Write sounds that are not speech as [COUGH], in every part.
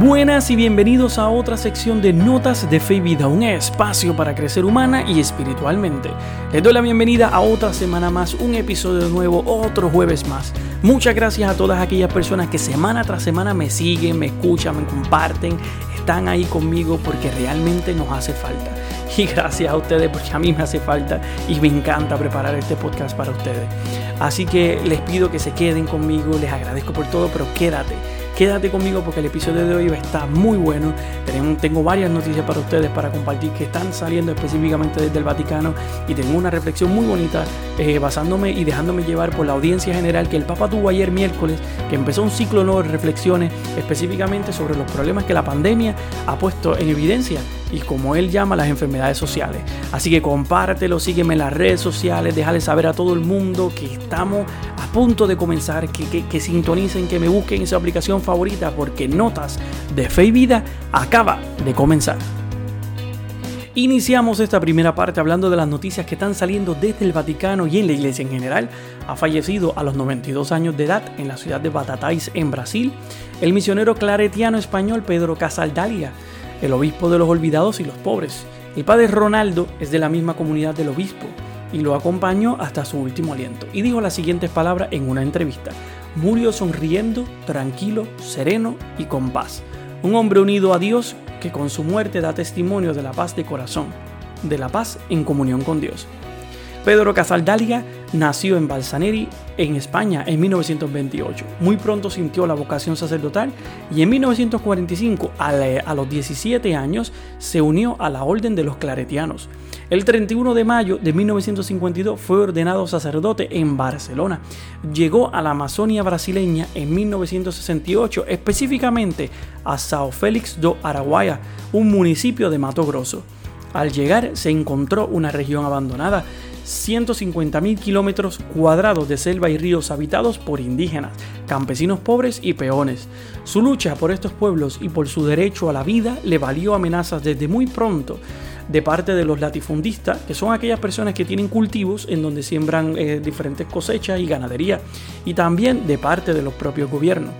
Buenas y bienvenidos a otra sección de Notas de Fe y Vida, un espacio para crecer humana y espiritualmente. Les doy la bienvenida a otra semana más, un episodio nuevo, otro jueves más. Muchas gracias a todas aquellas personas que semana tras semana me siguen, me escuchan, me comparten, están ahí conmigo porque realmente nos hace falta. Y gracias a ustedes porque a mí me hace falta y me encanta preparar este podcast para ustedes. Así que les pido que se queden conmigo, les agradezco por todo, pero quédate Quédate conmigo porque el episodio de hoy va a estar muy bueno. Tengo, varias noticias para ustedes para compartir que están saliendo específicamente desde el Vaticano y tengo una reflexión muy bonita eh, basándome y dejándome llevar por la audiencia general que el Papa tuvo ayer miércoles, que empezó un ciclo nuevo de reflexiones específicamente sobre los problemas que la pandemia ha puesto en evidencia y como él llama las enfermedades sociales. Así que compártelo, sígueme en las redes sociales, déjale saber a todo el mundo que estamos a punto de comenzar, que, sintonicen, que me busquen en su aplicación favorita porque Notas de Fe y Vida acaba de comenzar. Iniciamos esta primera parte hablando de las noticias que están saliendo desde el Vaticano y en la iglesia en general. Ha fallecido a los 92 años de edad en la ciudad de Batatais, en Brasil, el misionero claretiano español Pedro Casaldalia el obispo de los olvidados y los pobres. El padre Ronaldo es de la misma comunidad del obispo y lo acompañó hasta su último aliento. Y dijo las siguientes palabras en una entrevista. Murió sonriendo, tranquilo, sereno y con paz. Un hombre unido a Dios que con su muerte da testimonio de la paz de corazón, de la paz en comunión con Dios. Pedro Casaldáliga nació en Balsaneri, en España, en 1928. Muy pronto sintió la vocación sacerdotal y en 1945, a, los 17 años, se unió a la Orden de los Claretianos. El 31 de mayo de 1952 fue ordenado sacerdote en Barcelona. Llegó a la Amazonia brasileña en 1968, específicamente a Sao Félix do Araguaia, un municipio de Mato Grosso. Al llegar se encontró una región abandonada 150.000 kilómetros cuadrados de selva y ríos habitados por indígenas, campesinos pobres y peones. Su lucha por estos pueblos y por su derecho a la vida le valió amenazas desde muy pronto de parte de los latifundistas, que son aquellas personas que tienen cultivos en donde siembran eh, diferentes cosechas y ganadería, y también de parte de los propios gobiernos.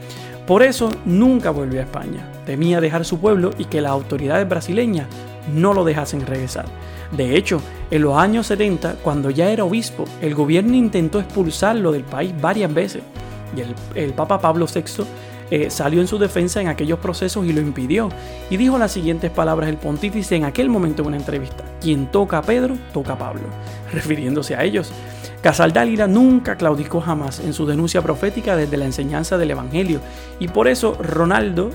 Por eso nunca volvió a España. Temía dejar su pueblo y que las autoridades brasileñas no lo dejasen regresar. De hecho, en los años 70, cuando ya era obispo, el gobierno intentó expulsarlo del país varias veces y el, Papa Pablo VI eh, salió en su defensa en aquellos procesos y lo impidió. Y dijo las siguientes palabras el pontífice en aquel momento en una entrevista. Quien toca a Pedro, toca a Pablo, [LAUGHS] refiriéndose a ellos. Casaldálila nunca claudicó jamás en su denuncia profética desde la enseñanza del Evangelio. Y por eso Ronaldo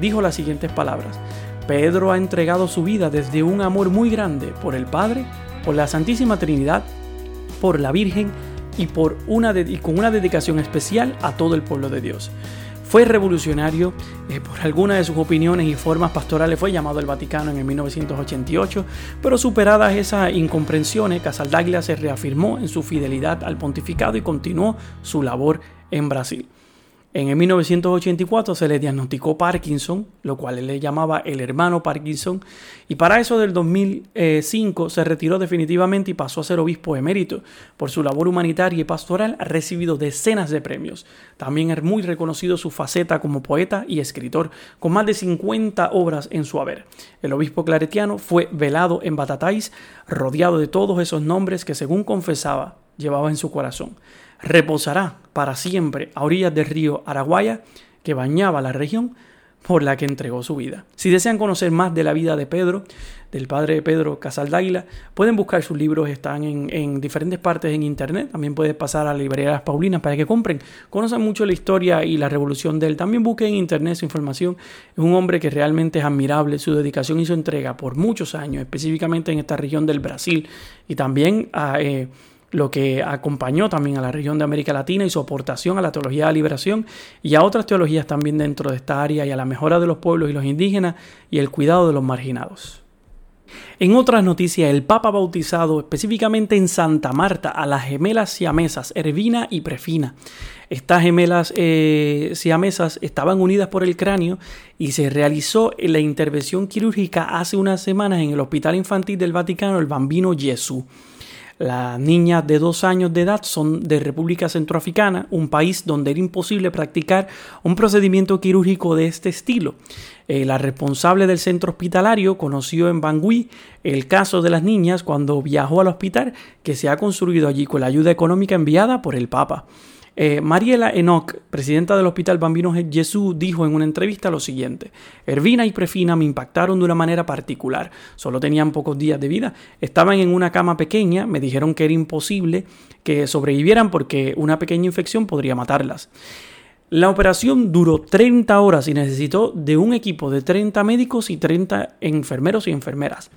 dijo las siguientes palabras. Pedro ha entregado su vida desde un amor muy grande por el Padre, por la Santísima Trinidad, por la Virgen y, por una con una dedicación especial a todo el pueblo de Dios. Fue revolucionario, eh, por algunas de sus opiniones y formas pastorales fue llamado el Vaticano en el 1988, pero superadas esas incomprensiones, Casaldaglia se reafirmó en su fidelidad al pontificado y continuó su labor en Brasil. En el 1984 se le diagnosticó Parkinson, lo cual él le llamaba el hermano Parkinson, y para eso del 2005 se retiró definitivamente y pasó a ser obispo emérito. Por su labor humanitaria y pastoral ha recibido decenas de premios. También es muy reconocido su faceta como poeta y escritor, con más de 50 obras en su haber. El obispo claretiano fue velado en Batatais, rodeado de todos esos nombres que según confesaba llevaba en su corazón reposará para siempre a orillas del río Araguaya que bañaba la región por la que entregó su vida. Si desean conocer más de la vida de Pedro, del padre Pedro Casal pueden buscar sus libros, están en, diferentes partes en internet, también pueden pasar a la librería Las Paulinas para que compren, conozcan mucho la historia y la revolución de él, también busquen en internet su información, es un hombre que realmente es admirable, su dedicación y su entrega por muchos años, específicamente en esta región del Brasil y también a... Eh, lo que acompañó también a la región de América Latina y su aportación a la teología de la liberación y a otras teologías también dentro de esta área y a la mejora de los pueblos y los indígenas y el cuidado de los marginados. En otras noticias, el Papa bautizado específicamente en Santa Marta a las gemelas siamesas, Ervina y Prefina. Estas gemelas eh, siamesas estaban unidas por el cráneo y se realizó la intervención quirúrgica hace unas semanas en el Hospital Infantil del Vaticano, el Bambino Jesús. Las niñas de dos años de edad son de República Centroafricana, un país donde era imposible practicar un procedimiento quirúrgico de este estilo. Eh, la responsable del centro hospitalario conoció en Bangui el caso de las niñas cuando viajó al hospital que se ha construido allí con la ayuda económica enviada por el Papa. Eh, Mariela Enoch, presidenta del Hospital Bambino Jesús, dijo en una entrevista lo siguiente: Ervina y Prefina me impactaron de una manera particular. Solo tenían pocos días de vida. Estaban en una cama pequeña. Me dijeron que era imposible que sobrevivieran porque una pequeña infección podría matarlas. La operación duró 30 horas y necesitó de un equipo de 30 médicos y 30 enfermeros y enfermeras.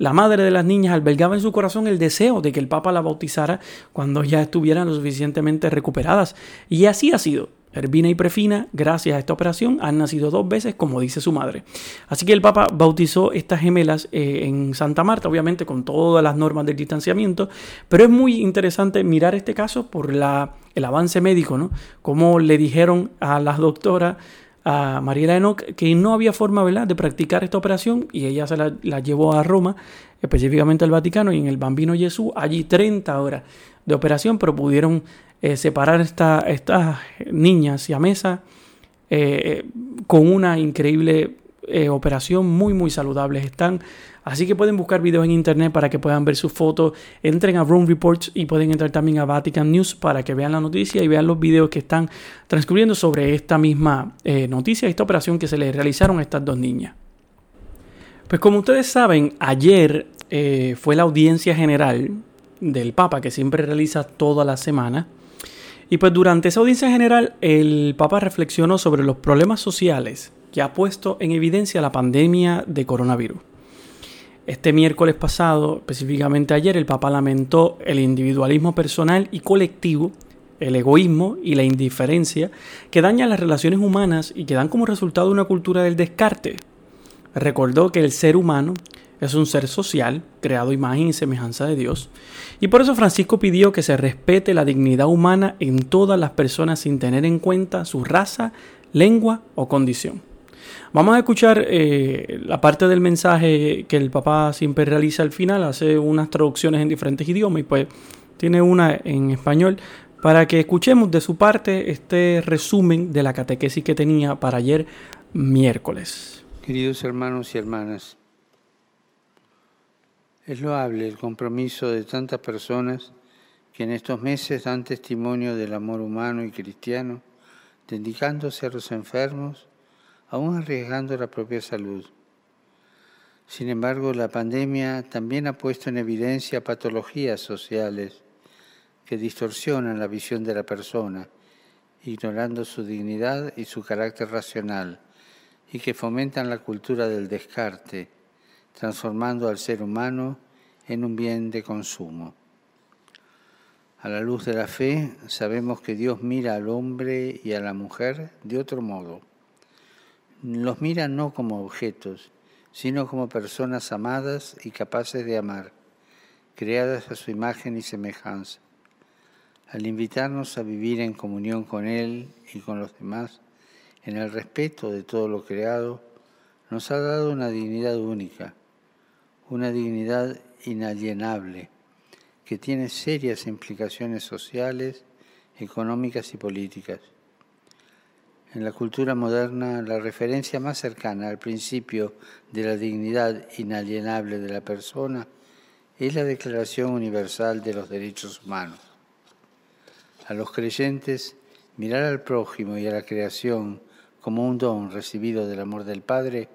La madre de las niñas albergaba en su corazón el deseo de que el Papa la bautizara cuando ya estuvieran lo suficientemente recuperadas. Y así ha sido. Ervina y Prefina, gracias a esta operación, han nacido dos veces, como dice su madre. Así que el Papa bautizó estas gemelas eh, en Santa Marta, obviamente con todas las normas del distanciamiento, pero es muy interesante mirar este caso por la, el avance médico, ¿no? Como le dijeron a las doctoras a Mariela Enoch que no había forma ¿verdad? de practicar esta operación y ella se la, llevó a Roma, específicamente al Vaticano y en el Bambino Jesús, allí 30 horas de operación, pero pudieron eh, separar esta, estas niñas y a mesa eh, con una increíble eh, operación muy muy saludables están Así que pueden buscar videos en internet para que puedan ver sus fotos. Entren a Room Reports y pueden entrar también a Vatican News para que vean la noticia y vean los videos que están transcurriendo sobre esta misma eh, noticia, esta operación que se le realizaron a estas dos niñas. Pues como ustedes saben, ayer eh, fue la audiencia general del Papa que siempre realiza toda la semana. Y pues durante esa audiencia general el Papa reflexionó sobre los problemas sociales que ha puesto en evidencia la pandemia de coronavirus. Este miércoles pasado, específicamente ayer, el Papa lamentó el individualismo personal y colectivo, el egoísmo y la indiferencia que dañan las relaciones humanas y que dan como resultado una cultura del descarte. Recordó que el ser humano es un ser social, creado imagen y semejanza de Dios, y por eso Francisco pidió que se respete la dignidad humana en todas las personas sin tener en cuenta su raza, lengua o condición. Vamos a escuchar eh, la parte del mensaje que el papá siempre realiza al final, hace unas traducciones en diferentes idiomas y pues tiene una en español para que escuchemos de su parte este resumen de la catequesis que tenía para ayer miércoles. Queridos hermanos y hermanas, es loable el compromiso de tantas personas que en estos meses dan testimonio del amor humano y cristiano, dedicándose a los enfermos aún arriesgando la propia salud. Sin embargo, la pandemia también ha puesto en evidencia patologías sociales que distorsionan la visión de la persona, ignorando su dignidad y su carácter racional, y que fomentan la cultura del descarte, transformando al ser humano en un bien de consumo. A la luz de la fe, sabemos que Dios mira al hombre y a la mujer de otro modo los mira no como objetos, sino como personas amadas y capaces de amar, creadas a su imagen y semejanza. Al invitarnos a vivir en comunión con Él y con los demás, en el respeto de todo lo creado, nos ha dado una dignidad única, una dignidad inalienable, que tiene serias implicaciones sociales, económicas y políticas. En la cultura moderna, la referencia más cercana al principio de la dignidad inalienable de la persona es la Declaración Universal de los Derechos Humanos. A los creyentes, mirar al prójimo y a la creación como un don recibido del amor del Padre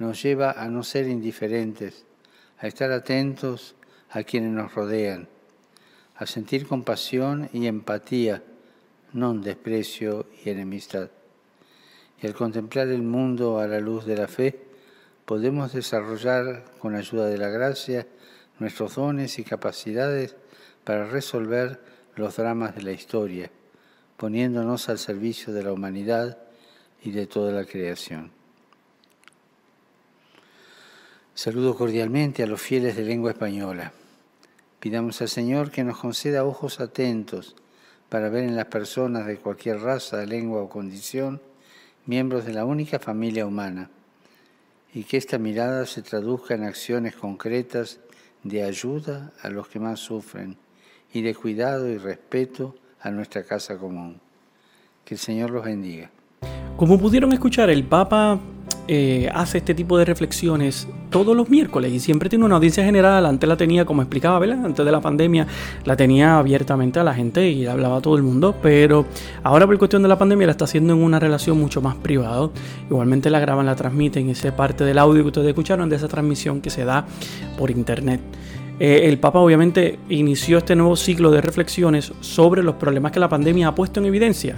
nos lleva a no ser indiferentes, a estar atentos a quienes nos rodean, a sentir compasión y empatía, no desprecio y enemistad y al contemplar el mundo a la luz de la fe, podemos desarrollar con ayuda de la gracia nuestros dones y capacidades para resolver los dramas de la historia, poniéndonos al servicio de la humanidad y de toda la creación. Saludo cordialmente a los fieles de lengua española. Pidamos al Señor que nos conceda ojos atentos para ver en las personas de cualquier raza, lengua o condición miembros de la única familia humana, y que esta mirada se traduzca en acciones concretas de ayuda a los que más sufren y de cuidado y respeto a nuestra casa común. Que el Señor los bendiga. Como pudieron escuchar, el Papa eh, hace este tipo de reflexiones todos los miércoles y siempre tiene una audiencia general. Antes la tenía, como explicaba, ¿verdad? Antes de la pandemia, la tenía abiertamente a la gente y hablaba a todo el mundo. Pero ahora, por cuestión de la pandemia, la está haciendo en una relación mucho más privada. Igualmente la graban, la transmiten. Esa parte del audio que ustedes escucharon de esa transmisión que se da por internet. Eh, el Papa obviamente inició este nuevo ciclo de reflexiones sobre los problemas que la pandemia ha puesto en evidencia,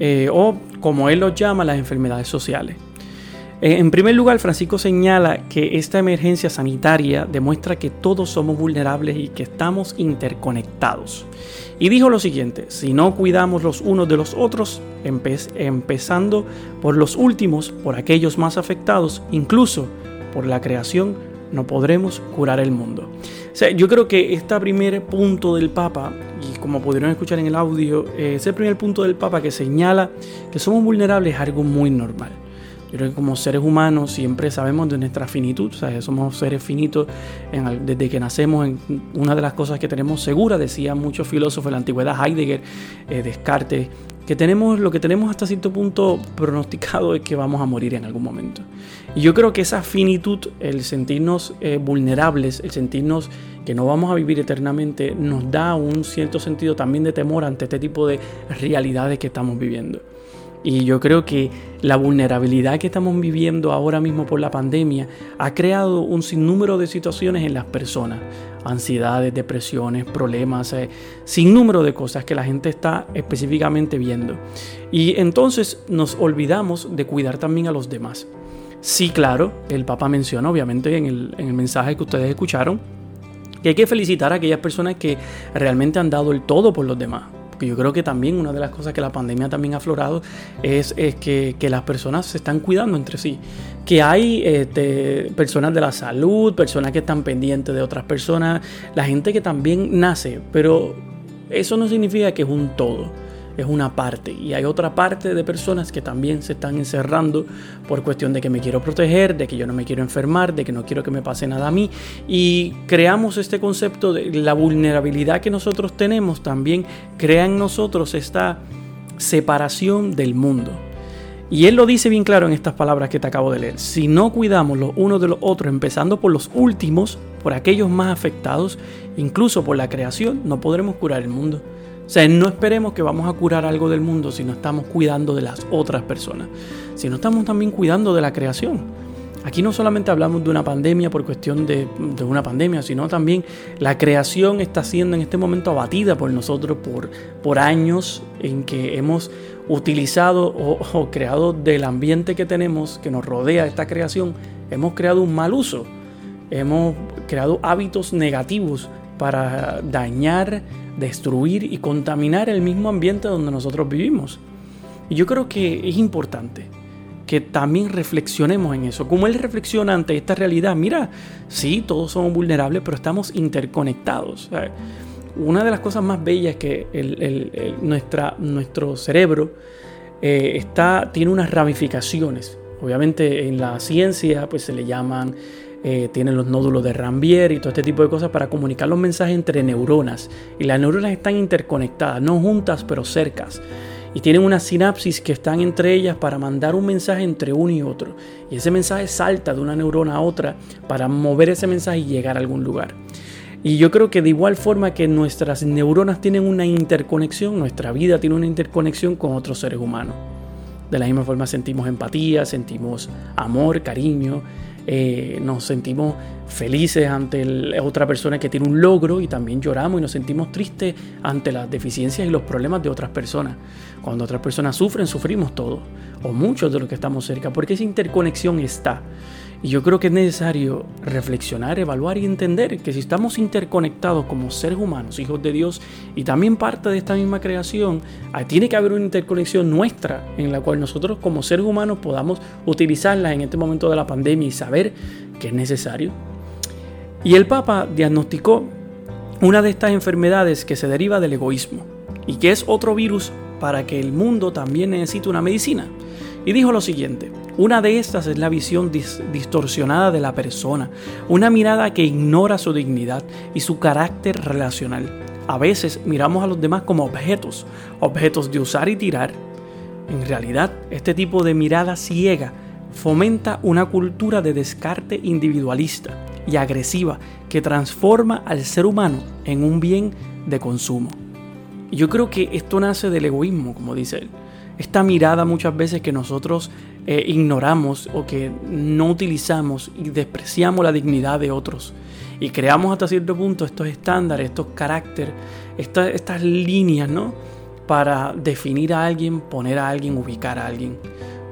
eh, o como él los llama, las enfermedades sociales. Eh, en primer lugar, Francisco señala que esta emergencia sanitaria demuestra que todos somos vulnerables y que estamos interconectados. Y dijo lo siguiente, si no cuidamos los unos de los otros, empezando por los últimos, por aquellos más afectados, incluso por la creación, no podremos curar el mundo. yo creo que este primer punto del Papa, y como pudieron escuchar en el audio, eh, ese primer punto del Papa que señala que somos vulnerables es algo muy normal. Yo creo que como seres humanos siempre sabemos de nuestra finitud, sea, somos seres finitos desde que nacemos. En una de las cosas que tenemos segura, decía muchos filósofos de la antigüedad, Heidegger, eh, Descartes, que tenemos lo que tenemos hasta cierto punto pronosticado es que vamos a morir en algún momento. Y yo creo que esa finitud, el sentirnos eh, vulnerables, el sentirnos que no vamos a vivir eternamente, nos da un cierto sentido también de temor ante este tipo de realidades que estamos viviendo. Y yo creo que la vulnerabilidad que estamos viviendo ahora mismo por la pandemia ha creado un sinnúmero de situaciones en las personas. Ansiedades, depresiones, problemas, eh, sin número de cosas que la gente está específicamente viendo. Y entonces nos olvidamos de cuidar también a los demás. Sí, claro, el Papa menciona obviamente en el, en el mensaje que ustedes escucharon que hay que felicitar a aquellas personas que realmente han dado el todo por los demás porque yo creo que también una de las cosas que la pandemia también ha aflorado es, que, las personas se están cuidando entre sí. Que hay este, personas de la salud, personas que están pendientes de otras personas, la gente que también nace, pero eso no significa que es un todo es una parte y hay otra parte de personas que también se están encerrando por cuestión de que me quiero proteger, de que yo no me quiero enfermar, de que no quiero que me pase nada a mí y creamos este concepto de la vulnerabilidad que nosotros tenemos también crea en nosotros esta separación del mundo. Y él lo dice bien claro en estas palabras que te acabo de leer. Si no cuidamos los unos de los otros, empezando por los últimos, por aquellos más afectados, incluso por la creación, no podremos curar el mundo. O sea, no esperemos que vamos a curar algo del mundo si no estamos cuidando de las otras personas, si no estamos también cuidando de la creación. Aquí no solamente hablamos de una pandemia por cuestión de, una pandemia, sino también la creación está siendo en este momento abatida por nosotros por, por años en que hemos utilizado o, o creado del ambiente que tenemos, que nos rodea esta creación, hemos creado un mal uso, hemos creado hábitos negativos para dañar destruir y contaminar el mismo ambiente donde nosotros vivimos. Y yo creo que es importante que también reflexionemos en eso. Como él reflexiona ante esta realidad, mira, sí, todos somos vulnerables, pero estamos interconectados. Una de las cosas más bellas es que nuestro cerebro eh, está, tiene unas ramificaciones. Obviamente en la ciencia pues se le llaman eh, tienen los nódulos de Rambier y todo este tipo de cosas para comunicar los mensajes entre neuronas. Y las neuronas están interconectadas, no juntas, pero cercas. Y tienen una sinapsis que están entre ellas para mandar un mensaje entre uno y otro. Y ese mensaje salta de una neurona a otra para mover ese mensaje y llegar a algún lugar. Y yo creo que de igual forma que nuestras neuronas tienen una interconexión, nuestra vida tiene una interconexión con otros seres humanos. De la misma forma sentimos empatía, sentimos amor, cariño, eh, nos sentimos felices ante otra persona que tiene un logro y también lloramos y nos sentimos tristes ante las deficiencias y los problemas de otras personas. Cuando otras personas sufren, sufrimos todos, o muchos de los que estamos cerca, porque esa interconexión está. Y yo creo que es necesario reflexionar, evaluar y entender que si estamos interconectados como seres humanos, hijos de Dios, y también parte de esta misma creación, tiene que haber una interconexión nuestra en la cual nosotros como seres humanos podamos utilizarla en este momento de la pandemia y saber que es necesario. Y el Papa diagnosticó una de estas enfermedades que se deriva del egoísmo y que es otro virus para que el mundo también necesite una medicina Y dijo lo siguiente, una de estas es la visión distorsionada de la persona, una mirada que ignora su dignidad y su carácter relacional. A veces miramos a los demás como objetos, objetos de usar y tirar. En realidad, este tipo de mirada ciega fomenta una cultura de descarte individualista y agresiva que transforma al ser humano en un bien de consumo. Yo creo que esto nace del egoísmo, como dice él. Esta mirada muchas veces que nosotros eh, ignoramos o que no utilizamos y despreciamos la dignidad de otros. Y creamos hasta cierto punto estos estándares, estos caracteres, estas líneas, ¿no? Para definir a alguien, poner a alguien, ubicar a alguien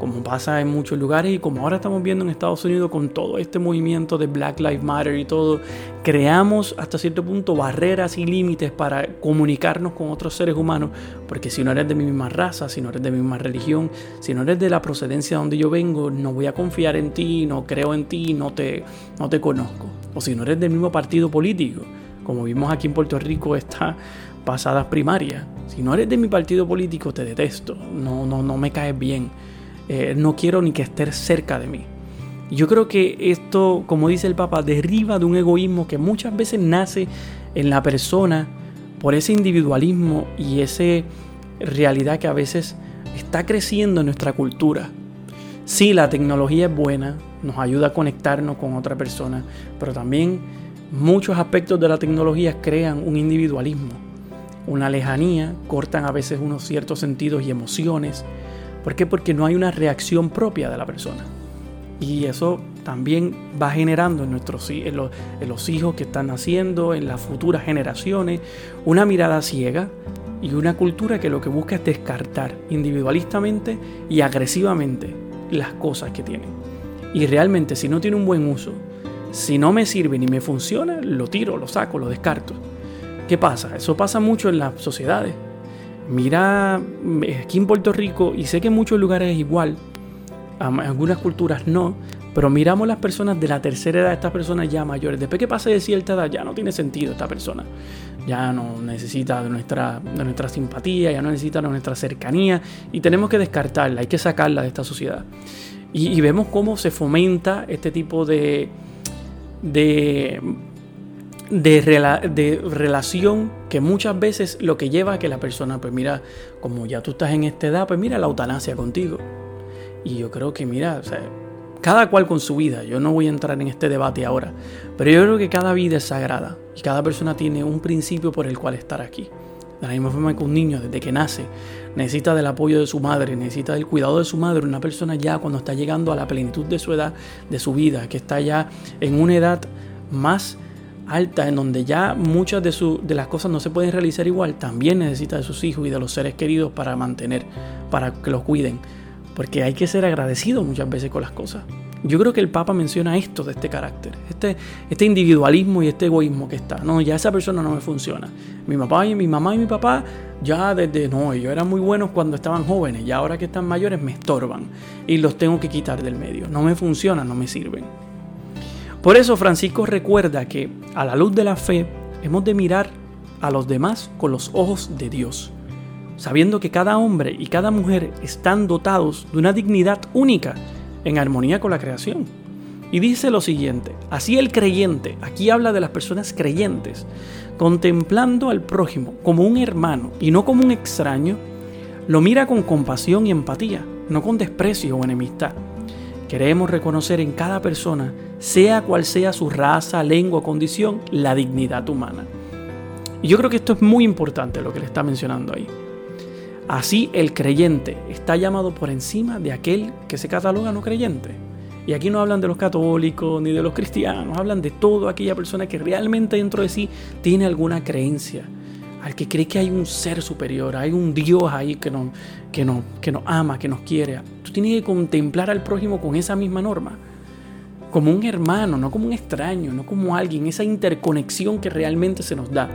como pasa en muchos lugares y como ahora estamos viendo en Estados Unidos con todo este movimiento de Black Lives Matter y todo, creamos hasta cierto punto barreras y límites para comunicarnos con otros seres humanos, porque si no eres de mi misma raza, si no eres de mi misma religión, si no eres de la procedencia donde yo vengo, no voy a confiar en ti, no creo en ti, no te, no te conozco. O si no eres del mismo partido político, como vimos aquí en Puerto Rico esta pasadas primarias. Si no eres de mi partido político, te detesto, no, no, no me caes bien. Eh, no quiero ni que estés cerca de mí. Yo creo que esto, como dice el Papa, deriva de un egoísmo que muchas veces nace en la persona por ese individualismo y esa realidad que a veces está creciendo en nuestra cultura. Sí, la tecnología es buena, nos ayuda a conectarnos con otra persona, pero también muchos aspectos de la tecnología crean un individualismo, una lejanía, cortan a veces unos ciertos sentidos y emociones, ¿Por qué? Porque no hay una reacción propia de la persona. Y eso también va generando en, nuestros, los hijos que están naciendo, en las futuras generaciones, una mirada ciega y una cultura que lo que busca es descartar individualistamente y agresivamente las cosas que tienen. Y realmente si no tiene un buen uso, si no me sirve ni me funciona, lo tiro, lo saco, lo descarto. ¿Qué pasa? Eso pasa mucho en las sociedades. Mira, aquí en Puerto Rico, y sé que en muchos lugares es igual, en algunas culturas no, pero miramos las personas de la tercera edad, estas personas ya mayores. Después que pase de cierta edad, ya no tiene sentido esta persona. Ya no necesita de nuestra, de nuestra simpatía, ya no necesita de nuestra cercanía y tenemos que descartarla, hay que sacarla de esta sociedad. Y, y vemos cómo se fomenta este tipo de, de de, de, relación que muchas veces lo que lleva a que la persona, pues mira, como ya tú estás en esta edad, pues mira la eutanasia contigo. Y yo creo que, mira, o sea, cada cual con su vida, yo no voy a entrar en este debate ahora, pero yo creo que cada vida es sagrada y cada persona tiene un principio por el cual estar aquí. De la misma forma que un niño desde que nace necesita del apoyo de su madre, necesita del cuidado de su madre, una persona ya cuando está llegando a la plenitud de su edad, de su vida, que está ya en una edad más alta, en donde ya muchas de, su, de las cosas no se pueden realizar igual, también necesita de sus hijos y de los seres queridos para mantener, para que los cuiden. Porque hay que ser agradecido muchas veces con las cosas. Yo creo que el Papa menciona esto de este carácter, este, este individualismo y este egoísmo que está. No, ya esa persona no me funciona. Mi papá y mi mamá y mi papá ya desde, no, ellos eran muy buenos cuando estaban jóvenes, y ahora que están mayores me estorban y los tengo que quitar del medio. No me funcionan, no me sirven. Por eso Francisco recuerda que a la luz de la fe hemos de mirar a los demás con los ojos de Dios, sabiendo que cada hombre y cada mujer están dotados de una dignidad única en armonía con la creación. Y dice lo siguiente, así el creyente, aquí habla de las personas creyentes, contemplando al prójimo como un hermano y no como un extraño, lo mira con compasión y empatía, no con desprecio o enemistad. Queremos reconocer en cada persona sea cual sea su raza, lengua o condición, la dignidad humana. Y yo creo que esto es muy importante lo que le está mencionando ahí. Así el creyente está llamado por encima de aquel que se cataloga no creyente. Y aquí no hablan de los católicos ni de los cristianos, hablan de toda aquella persona que realmente dentro de sí tiene alguna creencia, al que cree que hay un ser superior, hay un Dios ahí que nos, que nos, que nos ama, que nos quiere. Tú tienes que contemplar al prójimo con esa misma norma como un hermano, no como un extraño, no como alguien, esa interconexión que realmente se nos da.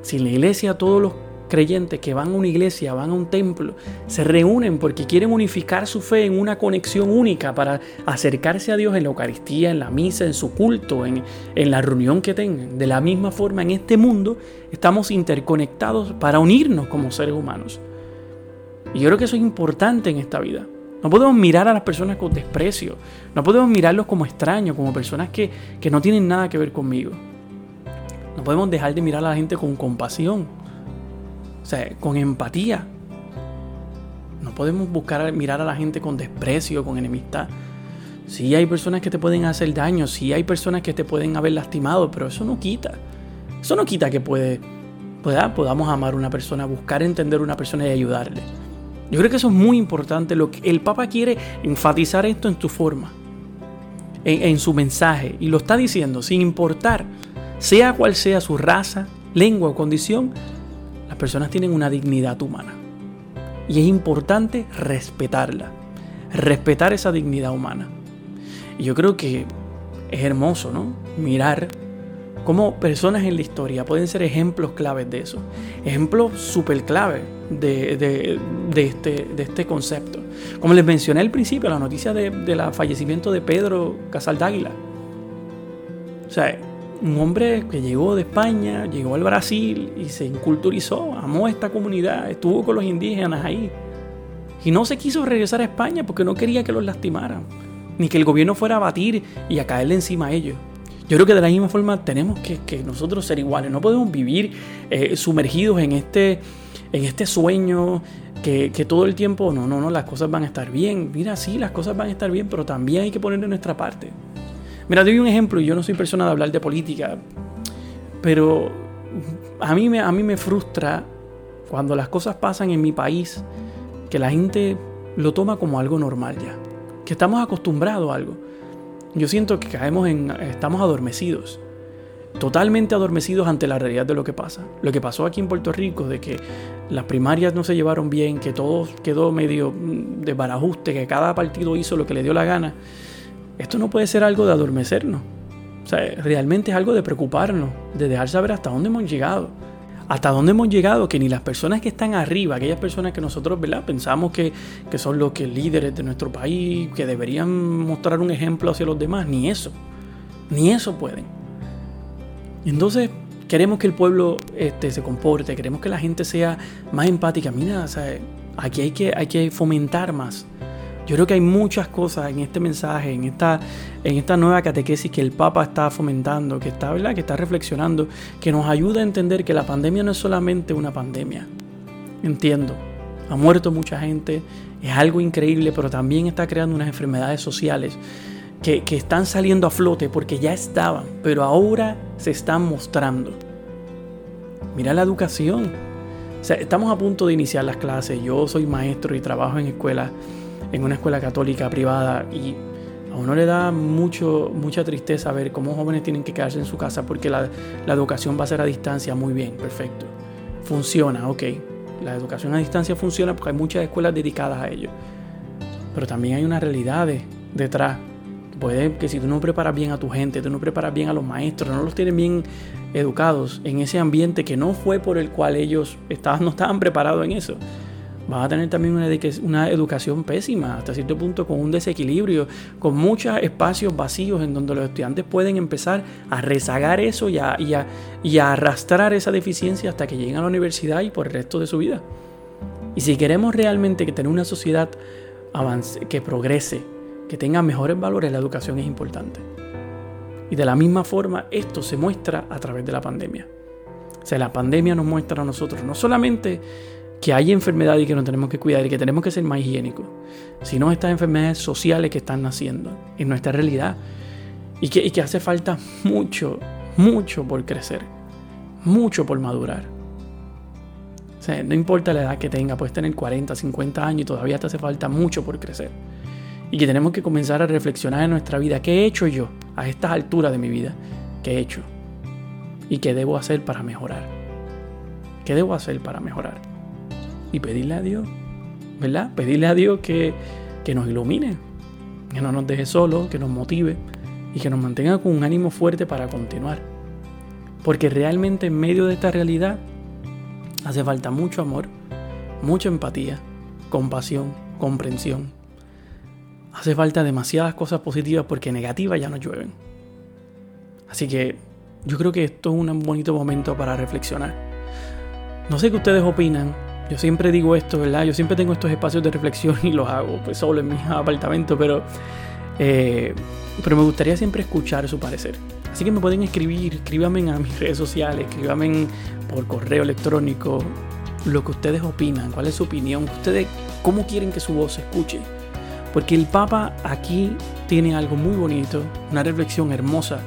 Si en la iglesia todos los creyentes que van a una iglesia, van a un templo, se reúnen porque quieren unificar su fe en una conexión única para acercarse a Dios en la Eucaristía, en la misa, en su culto, en, en la reunión que tengan. De la misma forma, en este mundo estamos interconectados para unirnos como seres humanos. Y yo creo que eso es importante en esta vida. No podemos mirar a las personas con desprecio. No podemos mirarlos como extraños, como personas que, que no tienen nada que ver conmigo. No podemos dejar de mirar a la gente con compasión. O sea, con empatía. No podemos buscar mirar a la gente con desprecio, con enemistad. Sí hay personas que te pueden hacer daño, sí hay personas que te pueden haber lastimado, pero eso no quita. Eso no quita que puede, podamos amar a una persona, buscar entender a una persona y ayudarle. Yo creo que eso es muy importante. Lo que el Papa quiere enfatizar esto en tu forma, en, en su mensaje, y lo está diciendo sin importar, sea cual sea su raza, lengua o condición, las personas tienen una dignidad humana. Y es importante respetarla, respetar esa dignidad humana. Y yo creo que es hermoso, ¿no? Mirar cómo personas en la historia pueden ser ejemplos claves de eso. Ejemplos súper clave de, este, de este concepto. Como les mencioné al principio, la noticia del fallecimiento de Pedro Casal Dáguila. O sea, un hombre que llegó de España, llegó al Brasil y se inculturizó, amó esta comunidad, estuvo con los indígenas ahí. Y no se quiso regresar a España porque no quería que los lastimaran, ni que el gobierno fuera a batir y a caerle encima a ellos. Yo creo que de la misma forma tenemos que, nosotros ser iguales, no podemos vivir eh, sumergidos en este, en este sueño que, todo el tiempo, no, no, no, las cosas van a estar bien. Mira, sí, las cosas van a estar bien, pero también hay que poner de nuestra parte. Mira, te doy un ejemplo, yo no soy persona de hablar de política, pero a mí me, a mí me frustra cuando las cosas pasan en mi país, que la gente lo toma como algo normal ya, que estamos acostumbrados a algo. Yo siento que caemos en, estamos adormecidos, totalmente adormecidos ante la realidad de lo que pasa. Lo que pasó aquí en Puerto Rico, de que las primarias no se llevaron bien, que todo quedó medio de barajuste, que cada partido hizo lo que le dio la gana. Esto no puede ser algo de adormecernos. O sea, realmente es algo de preocuparnos, de dejar saber hasta dónde hemos llegado. Hasta dónde hemos llegado que ni las personas que están arriba, aquellas personas que nosotros ¿verdad? pensamos que, que son los que líderes de nuestro país, que deberían mostrar un ejemplo hacia los demás, ni eso. Ni eso pueden. Entonces, queremos que el pueblo este, se comporte, queremos que la gente sea más empática. Mira, aquí hay que, hay que fomentar más yo creo que hay muchas cosas en este mensaje, en esta, en esta nueva catequesis que el Papa está fomentando, que está, ¿verdad? que está reflexionando, que nos ayuda a entender que la pandemia no es solamente una pandemia. Entiendo, ha muerto mucha gente, es algo increíble, pero también está creando unas enfermedades sociales que, que están saliendo a flote porque ya estaban, pero ahora se están mostrando. Mira la educación. O sea, estamos a punto de iniciar las clases. Yo soy maestro y trabajo en escuelas en una escuela católica privada y a uno le da mucho, mucha tristeza ver cómo jóvenes tienen que quedarse en su casa porque la, educación va a ser a distancia. Muy bien, perfecto. Funciona, ok. La educación a distancia funciona porque hay muchas escuelas dedicadas a ello. Pero también hay una realidad detrás. Puede que si tú no preparas bien a tu gente, tú no preparas bien a los maestros, no los tienes bien educados en ese ambiente que no fue por el cual ellos estaban, no estaban preparados en eso vas a tener también una, educación pésima, hasta cierto punto con un desequilibrio, con muchos espacios vacíos en donde los estudiantes pueden empezar a rezagar eso y a, arrastrar esa deficiencia hasta que lleguen a la universidad y por el resto de su vida. Y si queremos realmente tener una sociedad avance, que progrese, que tenga mejores valores, la educación es importante. Y de la misma forma, esto se muestra a través de la pandemia. O sea, la pandemia nos muestra a nosotros no solamente que hay enfermedades que nos tenemos que cuidar y que tenemos que ser más higiénicos, sino estas enfermedades sociales que están naciendo en nuestra realidad y que, y que hace falta mucho, mucho por crecer, mucho por madurar. O sea, no importa la edad que tenga, puedes tener 40, 50 años y todavía te hace falta mucho por crecer. Y que tenemos que comenzar a reflexionar en nuestra vida. ¿Qué he hecho yo a estas alturas de mi vida? ¿Qué he hecho? ¿Y qué debo hacer para mejorar? ¿Qué debo hacer para mejorar? Y pedirle a Dios, ¿verdad? Pedirle a Dios que, que nos ilumine, que no nos deje solos, que nos motive y que nos mantenga con un ánimo fuerte para continuar. Porque realmente en medio de esta realidad hace falta mucho amor, mucha empatía, compasión, comprensión. Hace falta demasiadas cosas positivas porque negativas ya no llueven. Así que yo creo que esto es un bonito momento para reflexionar. No sé qué ustedes opinan, Yo siempre digo esto, ¿verdad? Yo siempre tengo estos espacios de reflexión y los hago pues solo en mi apartamento, pero, eh, pero me gustaría siempre escuchar su parecer. Así que me pueden escribir, escríbanme a mis redes sociales, escríbanme por correo electrónico lo que ustedes opinan, cuál es su opinión, ustedes cómo quieren que su voz se escuche. Porque el Papa aquí tiene algo muy bonito, una reflexión hermosa,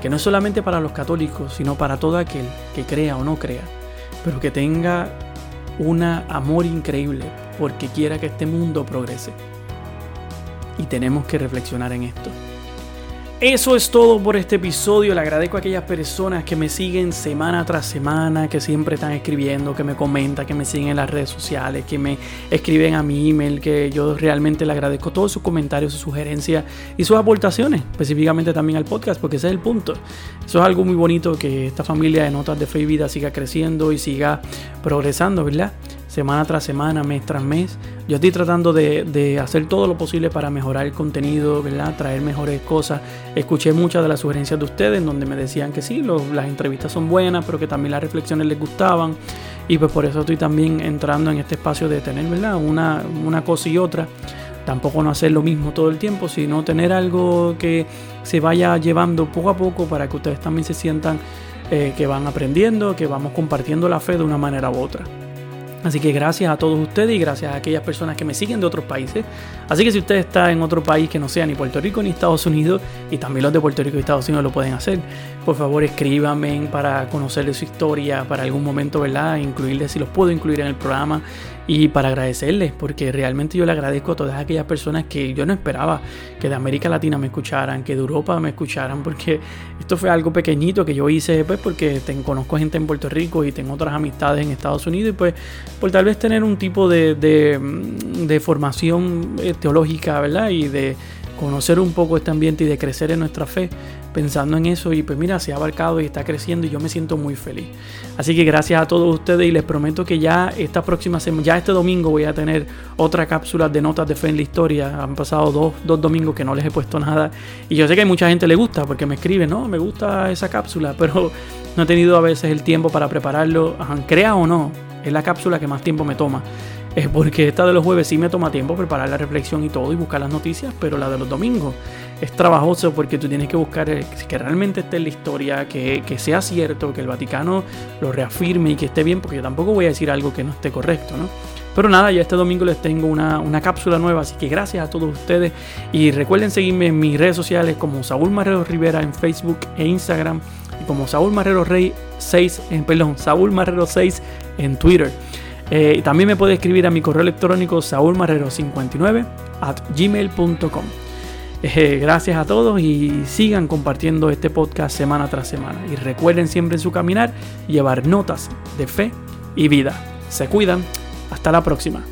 que no es solamente para los católicos, sino para todo aquel que crea o no crea, pero que tenga un amor increíble porque quiera que este mundo progrese. Y tenemos que reflexionar en esto. Eso es todo por este episodio. Le agradezco a aquellas personas que me siguen semana tras semana, que siempre están escribiendo, que me comentan, que me siguen en las redes sociales, que me escriben a mi email, que yo realmente le agradezco todos sus comentarios, sus sugerencias y sus aportaciones, específicamente también al podcast, porque ese es el punto. Eso es algo muy bonito que esta familia de Notas de Fe y Vida siga creciendo y siga progresando, ¿verdad? Semana tras semana, mes tras mes. Yo estoy tratando de, hacer todo lo posible para mejorar el contenido, ¿verdad? traer mejores cosas. Escuché muchas de las sugerencias de ustedes donde me decían que sí, las entrevistas son buenas, pero que también las reflexiones les gustaban. Y pues por eso estoy también entrando en este espacio de tener ¿verdad? Una, una cosa y otra. Tampoco no hacer lo mismo todo el tiempo, sino tener algo que se vaya llevando poco a poco para que ustedes también se sientan eh, que van aprendiendo, que vamos compartiendo la fe de una manera u otra. Así que gracias a todos ustedes y gracias a aquellas personas que me siguen de otros países. Así que si usted está en otro país que no sea ni Puerto Rico ni Estados Unidos, y también los de Puerto Rico y Estados Unidos lo pueden hacer, por favor escríbanme para conocerle su historia, para algún momento, ¿verdad? Incluirle si los puedo incluir en el programa y para agradecerles, porque realmente yo le agradezco a todas aquellas personas que yo no esperaba que de América Latina me escucharan, que de Europa me escucharan, porque esto fue algo pequeñito que yo hice pues porque conozco gente en Puerto Rico y tengo otras amistades en Estados Unidos y pues por tal vez tener un tipo de, de, formación eh, teológica, ¿verdad? Y de conocer un poco este ambiente y de crecer en nuestra fe, pensando en eso y pues mira, se ha abarcado y está creciendo y yo me siento muy feliz. Así que gracias a todos ustedes y les prometo que ya esta próxima semana, ya este domingo voy a tener otra cápsula de notas de fe en la historia. Han pasado dos, dos domingos que no les he puesto nada y yo sé que a mucha gente le gusta porque me escribe, no, me gusta esa cápsula, [LAUGHS] pero no he tenido a veces el tiempo para prepararlo, crea o no, es la cápsula que más tiempo me toma es porque esta de los jueves sí me toma tiempo preparar la reflexión y todo y buscar las noticias, pero la de los domingos es trabajoso porque tú tienes que buscar que realmente esté en la historia, que, sea cierto, que el Vaticano lo reafirme y que esté bien, porque yo tampoco voy a decir algo que no esté correcto, ¿no? Pero nada, ya este domingo les tengo una, una, cápsula nueva, así que gracias a todos ustedes. Y recuerden seguirme en mis redes sociales como Saúl Marrero Rivera en Facebook e Instagram y como Saúl Marrero Rey 6, en, perdón, Saúl Marrero 6 en Twitter. Eh, también me puede escribir a mi correo electrónico saulmarrero59 at. Eh, gracias a todos y sigan compartiendo este podcast semana tras semana. Y recuerden siempre en su caminar llevar notas de fe y vida. Se cuidan. Hasta la próxima.